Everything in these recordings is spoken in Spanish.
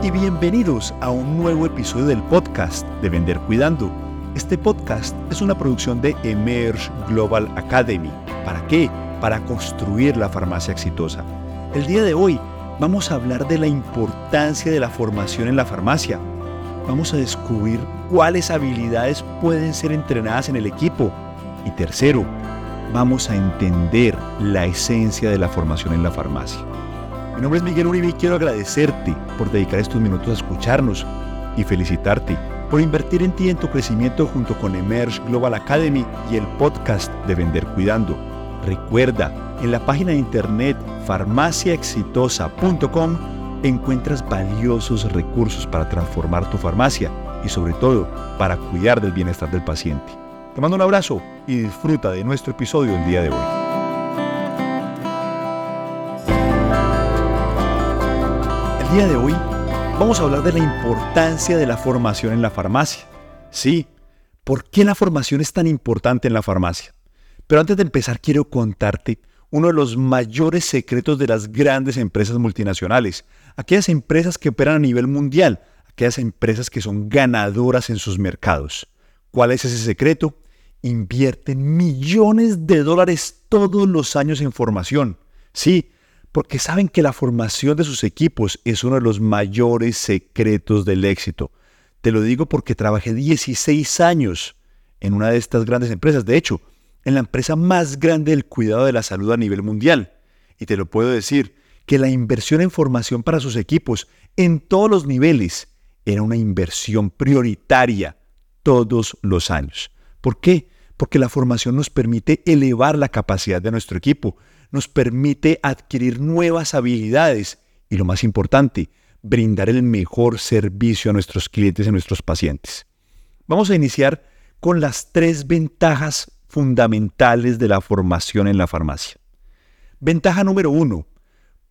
y bienvenidos a un nuevo episodio del podcast de Vender Cuidando. Este podcast es una producción de Emerge Global Academy. ¿Para qué? Para construir la farmacia exitosa. El día de hoy vamos a hablar de la importancia de la formación en la farmacia. Vamos a descubrir cuáles habilidades pueden ser entrenadas en el equipo. Y tercero, vamos a entender la esencia de la formación en la farmacia. Mi nombre es Miguel Uribe y quiero agradecerte por dedicar estos minutos a escucharnos y felicitarte por invertir en ti y en tu crecimiento junto con Emerge Global Academy y el podcast de Vender Cuidando. Recuerda, en la página de internet farmaciaexitosa.com encuentras valiosos recursos para transformar tu farmacia y sobre todo para cuidar del bienestar del paciente. Te mando un abrazo y disfruta de nuestro episodio el día de hoy. Día de hoy vamos a hablar de la importancia de la formación en la farmacia. Sí, ¿por qué la formación es tan importante en la farmacia? Pero antes de empezar quiero contarte uno de los mayores secretos de las grandes empresas multinacionales, aquellas empresas que operan a nivel mundial, aquellas empresas que son ganadoras en sus mercados. ¿Cuál es ese secreto? Invierten millones de dólares todos los años en formación. Sí, porque saben que la formación de sus equipos es uno de los mayores secretos del éxito. Te lo digo porque trabajé 16 años en una de estas grandes empresas, de hecho, en la empresa más grande del cuidado de la salud a nivel mundial. Y te lo puedo decir, que la inversión en formación para sus equipos en todos los niveles era una inversión prioritaria todos los años. ¿Por qué? Porque la formación nos permite elevar la capacidad de nuestro equipo, nos permite adquirir nuevas habilidades y lo más importante, brindar el mejor servicio a nuestros clientes y a nuestros pacientes. Vamos a iniciar con las tres ventajas fundamentales de la formación en la farmacia. Ventaja número uno,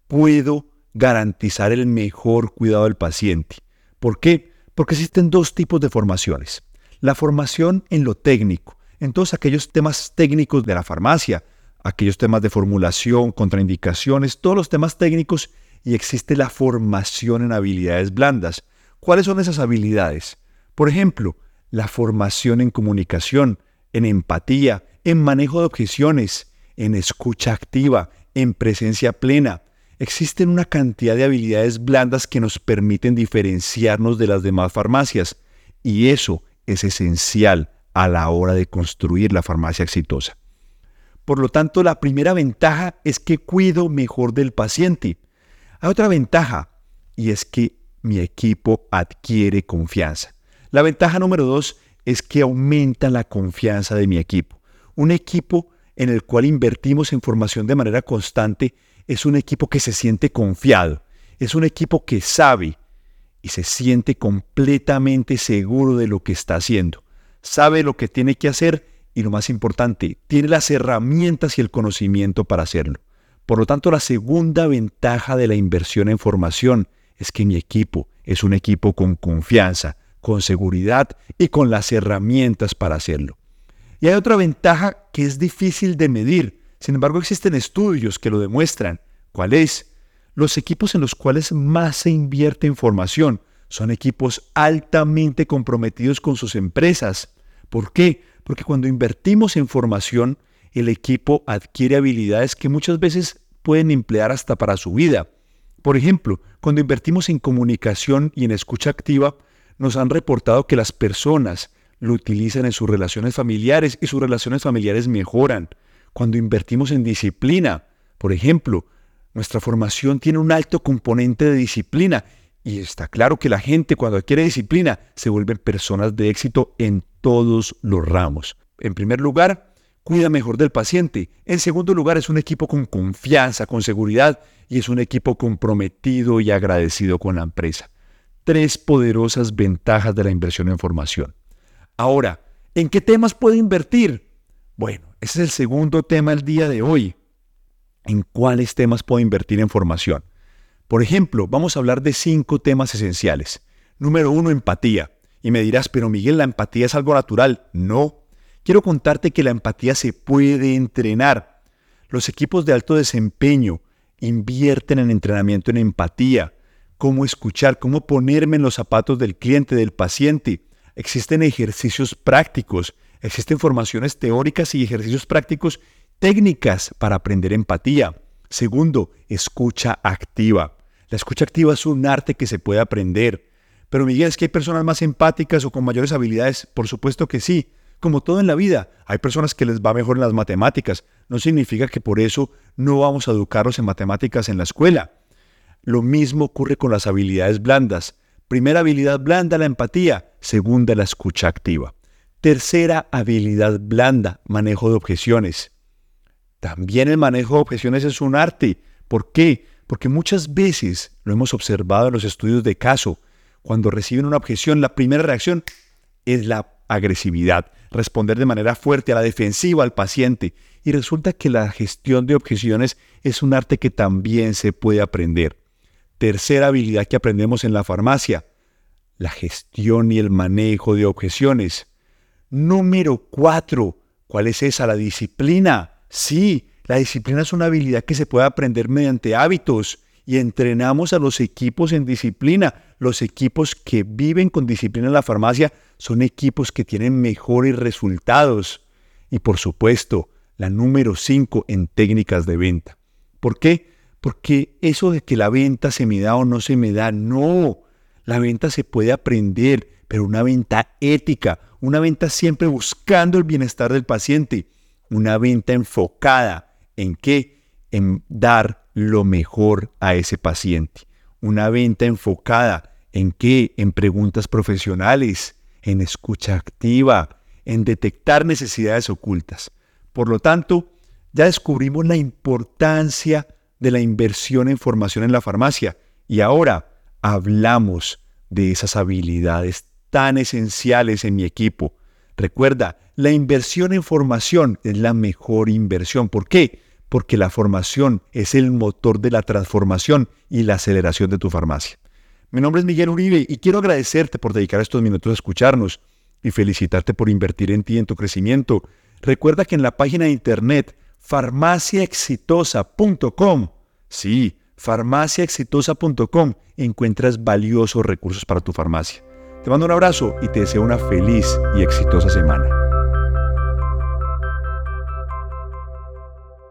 puedo garantizar el mejor cuidado del paciente. ¿Por qué? Porque existen dos tipos de formaciones. La formación en lo técnico, en todos aquellos temas técnicos de la farmacia, aquellos temas de formulación, contraindicaciones, todos los temas técnicos y existe la formación en habilidades blandas. ¿Cuáles son esas habilidades? Por ejemplo, la formación en comunicación, en empatía, en manejo de objeciones, en escucha activa, en presencia plena. Existen una cantidad de habilidades blandas que nos permiten diferenciarnos de las demás farmacias y eso es esencial a la hora de construir la farmacia exitosa. Por lo tanto, la primera ventaja es que cuido mejor del paciente. Hay otra ventaja y es que mi equipo adquiere confianza. La ventaja número dos es que aumenta la confianza de mi equipo. Un equipo en el cual invertimos en formación de manera constante es un equipo que se siente confiado, es un equipo que sabe y se siente completamente seguro de lo que está haciendo. Sabe lo que tiene que hacer y lo más importante, tiene las herramientas y el conocimiento para hacerlo. Por lo tanto, la segunda ventaja de la inversión en formación es que mi equipo es un equipo con confianza, con seguridad y con las herramientas para hacerlo. Y hay otra ventaja que es difícil de medir, sin embargo existen estudios que lo demuestran. ¿Cuál es? Los equipos en los cuales más se invierte en formación son equipos altamente comprometidos con sus empresas. ¿Por qué? Porque cuando invertimos en formación, el equipo adquiere habilidades que muchas veces pueden emplear hasta para su vida. Por ejemplo, cuando invertimos en comunicación y en escucha activa, nos han reportado que las personas lo utilizan en sus relaciones familiares y sus relaciones familiares mejoran. Cuando invertimos en disciplina, por ejemplo, nuestra formación tiene un alto componente de disciplina y está claro que la gente cuando adquiere disciplina se vuelven personas de éxito en todos los ramos. En primer lugar, cuida mejor del paciente. En segundo lugar, es un equipo con confianza, con seguridad y es un equipo comprometido y agradecido con la empresa. Tres poderosas ventajas de la inversión en formación. Ahora, ¿en qué temas puedo invertir? Bueno, ese es el segundo tema del día de hoy. ¿En cuáles temas puedo invertir en formación? Por ejemplo, vamos a hablar de cinco temas esenciales. Número uno, empatía. Y me dirás, pero Miguel, la empatía es algo natural. No. Quiero contarte que la empatía se puede entrenar. Los equipos de alto desempeño invierten en entrenamiento en empatía. cómo escuchar, cómo ponerme en los zapatos del cliente, del paciente. Existen ejercicios prácticos, existen formaciones teóricas y ejercicios prácticos técnicas para aprender empatía. Segundo, escucha activa. La escucha activa es un arte que se puede aprender. Pero Miguel, ¿es que hay personas más empáticas o con mayores habilidades? Por supuesto que sí. Como todo en la vida, hay personas que les va mejor en las matemáticas. No significa que por eso no vamos a educarlos en matemáticas en la escuela. Lo mismo ocurre con las habilidades blandas. Primera habilidad blanda, la empatía. Segunda, la escucha activa. Tercera habilidad blanda, manejo de objeciones. También el manejo de objeciones es un arte. ¿Por qué? Porque muchas veces lo hemos observado en los estudios de caso. Cuando reciben una objeción, la primera reacción es la agresividad, responder de manera fuerte a la defensiva al paciente. Y resulta que la gestión de objeciones es un arte que también se puede aprender. Tercera habilidad que aprendemos en la farmacia, la gestión y el manejo de objeciones. Número cuatro, ¿cuál es esa? La disciplina. Sí, la disciplina es una habilidad que se puede aprender mediante hábitos y entrenamos a los equipos en disciplina. Los equipos que viven con disciplina en la farmacia son equipos que tienen mejores resultados. Y por supuesto, la número 5 en técnicas de venta. ¿Por qué? Porque eso de que la venta se me da o no se me da, no. La venta se puede aprender, pero una venta ética, una venta siempre buscando el bienestar del paciente, una venta enfocada en qué? En dar lo mejor a ese paciente. Una venta enfocada en qué? En preguntas profesionales, en escucha activa, en detectar necesidades ocultas. Por lo tanto, ya descubrimos la importancia de la inversión en formación en la farmacia y ahora hablamos de esas habilidades tan esenciales en mi equipo. Recuerda, la inversión en formación es la mejor inversión. ¿Por qué? porque la formación es el motor de la transformación y la aceleración de tu farmacia. Mi nombre es Miguel Uribe y quiero agradecerte por dedicar estos minutos a escucharnos y felicitarte por invertir en ti y en tu crecimiento. Recuerda que en la página de internet farmaciaexitosa.com, sí, farmaciaexitosa.com encuentras valiosos recursos para tu farmacia. Te mando un abrazo y te deseo una feliz y exitosa semana.